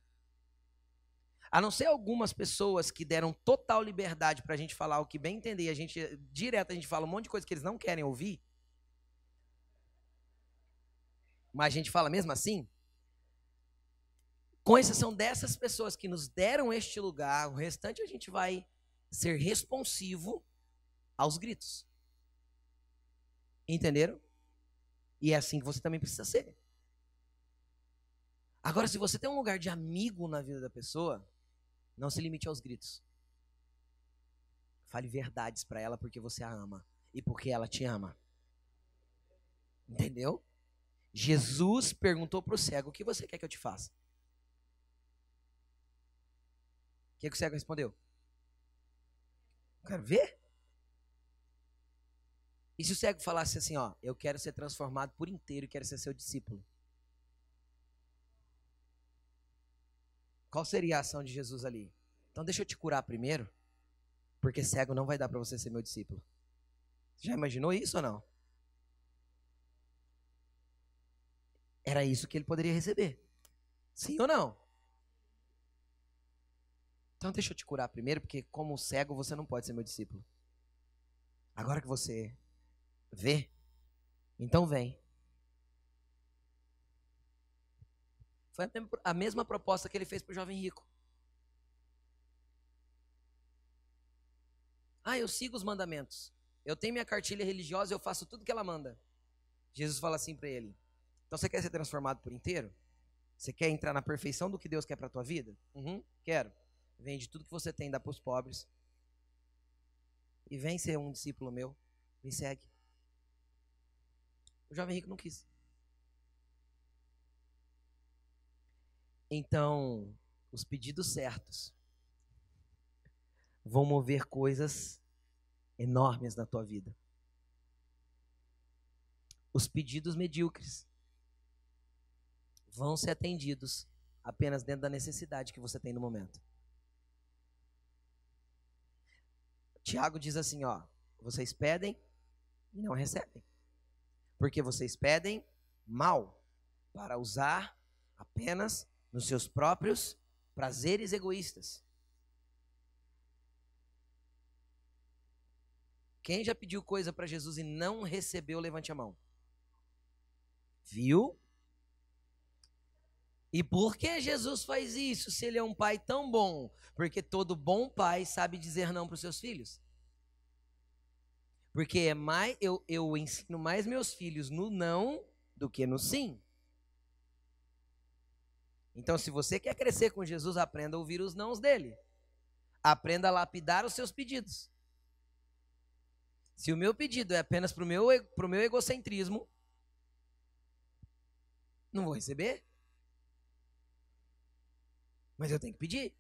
A não ser algumas pessoas que deram total liberdade para a gente falar o que bem entender, a gente, direto, a gente fala um monte de coisa que eles não querem ouvir. Mas a gente fala mesmo assim. Com exceção dessas pessoas que nos deram este lugar, o restante a gente vai ser responsivo aos gritos. Entenderam? E é assim que você também precisa ser. Agora, se você tem um lugar de amigo na vida da pessoa, não se limite aos gritos. Fale verdades para ela porque você a ama e porque ela te ama. Entendeu? Jesus perguntou para o cego: O que você quer que eu te faça? O que, que o cego respondeu? Quero ver. E se o cego falasse assim: Ó, eu quero ser transformado por inteiro e quero ser seu discípulo? Qual seria a ação de Jesus ali? Então deixa eu te curar primeiro, porque cego não vai dar para você ser meu discípulo. Já imaginou isso ou não? Era isso que ele poderia receber. Sim ou não? Então deixa eu te curar primeiro, porque como cego você não pode ser meu discípulo. Agora que você vê, então vem. Foi a mesma proposta que ele fez para o jovem rico. Ah, eu sigo os mandamentos. Eu tenho minha cartilha religiosa, eu faço tudo que ela manda. Jesus fala assim para ele: Então você quer ser transformado por inteiro? Você quer entrar na perfeição do que Deus quer para tua vida? Uhum, quero. Vende tudo que você tem, dá para os pobres. E vem ser um discípulo meu. Me segue. O jovem rico não quis. Então, os pedidos certos vão mover coisas enormes na tua vida. Os pedidos medíocres vão ser atendidos apenas dentro da necessidade que você tem no momento. Tiago diz assim, ó, vocês pedem e não recebem. Porque vocês pedem mal para usar apenas nos seus próprios prazeres egoístas. Quem já pediu coisa para Jesus e não recebeu, levante a mão. Viu? E por que Jesus faz isso se ele é um pai tão bom? Porque todo bom pai sabe dizer não para os seus filhos. Porque é mais, eu, eu ensino mais meus filhos no não do que no sim. Então, se você quer crescer com Jesus, aprenda a ouvir os nãos dele. Aprenda a lapidar os seus pedidos. Se o meu pedido é apenas para o meu, pro meu egocentrismo, não vou receber. Mas eu tenho que pedir.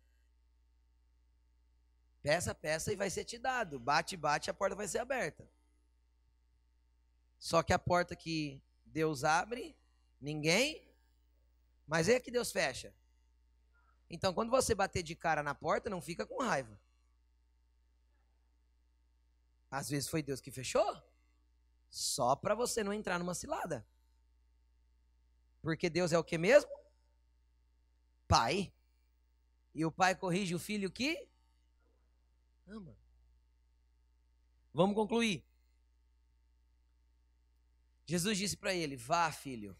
Peça, peça e vai ser te dado. Bate, bate, a porta vai ser aberta. Só que a porta que Deus abre, ninguém. Mas é que Deus fecha. Então, quando você bater de cara na porta, não fica com raiva. Às vezes foi Deus que fechou. Só para você não entrar numa cilada. Porque Deus é o que mesmo? Pai. E o pai corrige o filho que ama. Vamos concluir. Jesus disse para ele: Vá, filho,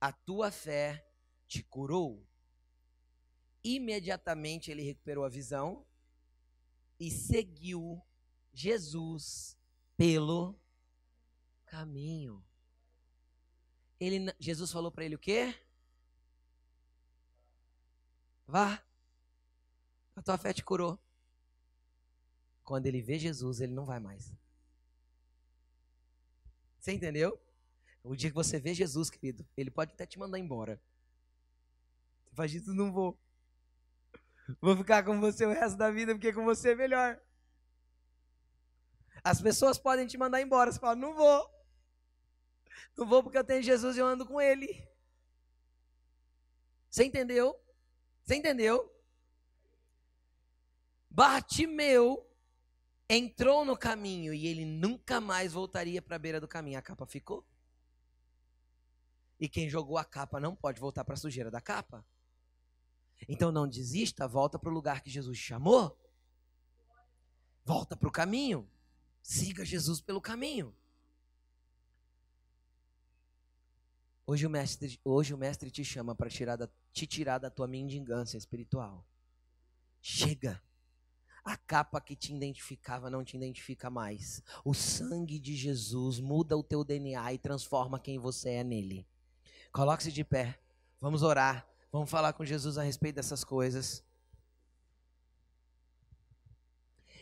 a tua fé te curou. Imediatamente ele recuperou a visão e seguiu Jesus pelo caminho. Ele, Jesus falou para ele o quê? Vá. Tua fé te curou. Quando ele vê Jesus, ele não vai mais. Você entendeu? O dia que você vê Jesus, querido, ele pode até te mandar embora. Você faz isso, não vou. Vou ficar com você o resto da vida, porque com você é melhor. As pessoas podem te mandar embora. Você fala, não vou. Não vou porque eu tenho Jesus e eu ando com Ele. Você entendeu? Você entendeu? Bartimeu entrou no caminho e ele nunca mais voltaria para a beira do caminho. A capa ficou. E quem jogou a capa não pode voltar para a sujeira da capa. Então não desista, volta para o lugar que Jesus chamou. Volta para o caminho. Siga Jesus pelo caminho. Hoje o mestre, hoje o mestre te chama para tirar te tirar da tua mendigância espiritual. Chega. A capa que te identificava não te identifica mais. O sangue de Jesus muda o teu DNA e transforma quem você é nele. Coloque-se de pé. Vamos orar. Vamos falar com Jesus a respeito dessas coisas.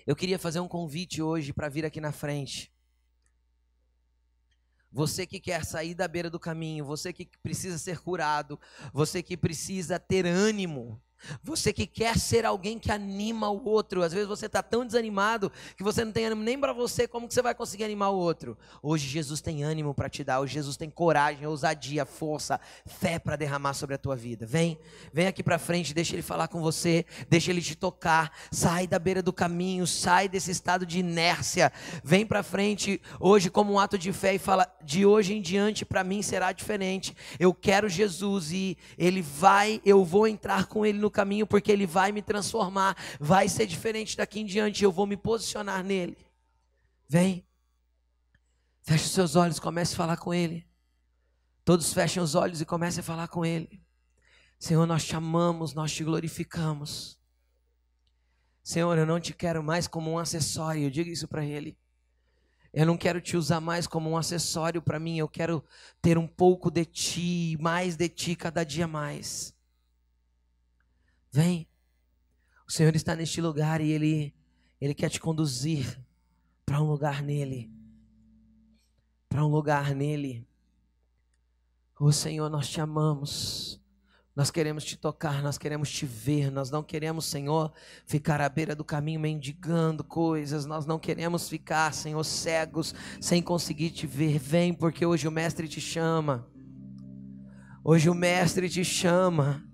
Eu queria fazer um convite hoje para vir aqui na frente. Você que quer sair da beira do caminho, você que precisa ser curado, você que precisa ter ânimo, você que quer ser alguém que anima o outro, às vezes você está tão desanimado que você não tem ânimo nem para você, como que você vai conseguir animar o outro? Hoje Jesus tem ânimo para te dar, hoje Jesus tem coragem, ousadia, força, fé para derramar sobre a tua vida. Vem, vem aqui para frente, deixa ele falar com você, deixa ele te tocar, sai da beira do caminho, sai desse estado de inércia, vem para frente hoje como um ato de fé e fala: de hoje em diante para mim será diferente. Eu quero Jesus e ele vai, eu vou entrar com ele no caminho, porque Ele vai me transformar, vai ser diferente daqui em diante, eu vou me posicionar nele. Vem, feche os seus olhos, comece a falar com Ele. Todos fechem os olhos e comecem a falar com Ele. Senhor, nós te amamos, nós te glorificamos. Senhor, eu não te quero mais como um acessório, diga isso para Ele. Eu não quero te usar mais como um acessório para mim, eu quero ter um pouco de ti, mais de ti cada dia mais. Vem. O Senhor está neste lugar e Ele, Ele quer te conduzir para um lugar nele. Para um lugar nele. O oh, Senhor, nós te amamos. Nós queremos te tocar, nós queremos te ver, nós não queremos, Senhor, ficar à beira do caminho mendigando coisas, nós não queremos ficar, Senhor, cegos, sem conseguir te ver. Vem, porque hoje o Mestre te chama. Hoje o Mestre te chama.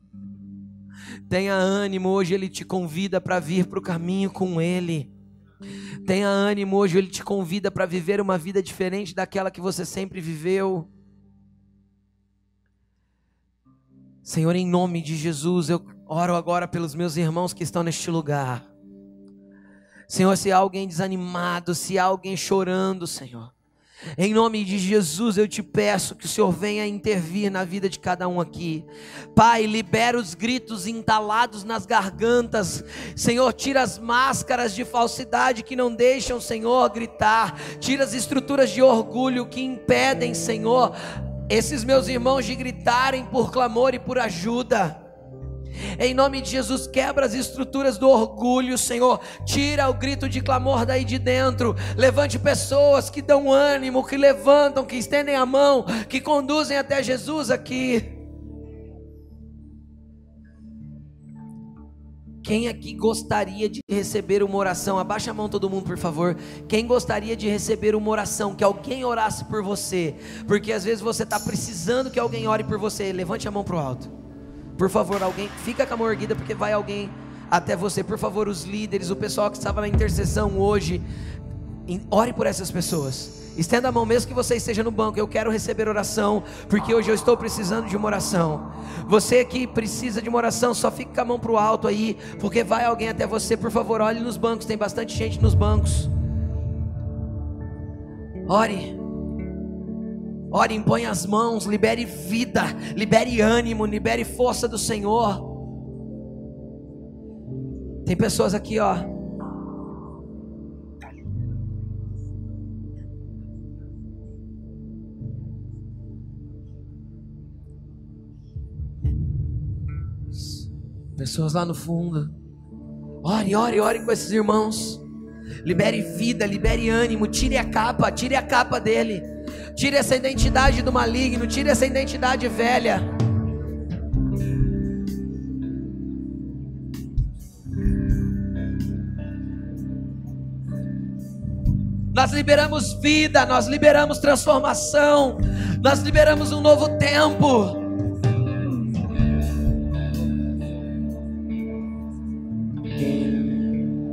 Tenha ânimo, hoje Ele te convida para vir para o caminho com Ele. Tenha ânimo, hoje Ele te convida para viver uma vida diferente daquela que você sempre viveu. Senhor, em nome de Jesus, eu oro agora pelos meus irmãos que estão neste lugar. Senhor, se há alguém desanimado, se há alguém chorando, Senhor. Em nome de Jesus, eu te peço que o Senhor venha intervir na vida de cada um aqui. Pai, libera os gritos entalados nas gargantas. Senhor, tira as máscaras de falsidade que não deixam, Senhor, gritar. Tira as estruturas de orgulho que impedem, Senhor, esses meus irmãos de gritarem por clamor e por ajuda. Em nome de Jesus, quebra as estruturas do orgulho, Senhor. Tira o grito de clamor daí de dentro. Levante pessoas que dão ânimo, que levantam, que estendem a mão, que conduzem até Jesus aqui. Quem aqui gostaria de receber uma oração? Abaixa a mão todo mundo, por favor. Quem gostaria de receber uma oração? Que alguém orasse por você. Porque às vezes você está precisando que alguém ore por você. Levante a mão para o alto. Por favor, alguém, fica com a mão erguida, porque vai alguém até você. Por favor, os líderes, o pessoal que estava na intercessão hoje. Ore por essas pessoas. Estenda a mão mesmo que você esteja no banco. Eu quero receber oração, porque hoje eu estou precisando de uma oração. Você que precisa de uma oração, só fica com a mão para o alto aí, porque vai alguém até você. Por favor, olhe nos bancos, tem bastante gente nos bancos. Ore. Ore, impõe as mãos, libere vida, libere ânimo, libere força do Senhor. Tem pessoas aqui, ó Pessoas lá no fundo. Ore, ore, ore com esses irmãos. Libere vida, libere ânimo. Tire a capa, tire a capa dele. Tire essa identidade do maligno, tire essa identidade velha. Nós liberamos vida, nós liberamos transformação, nós liberamos um novo tempo.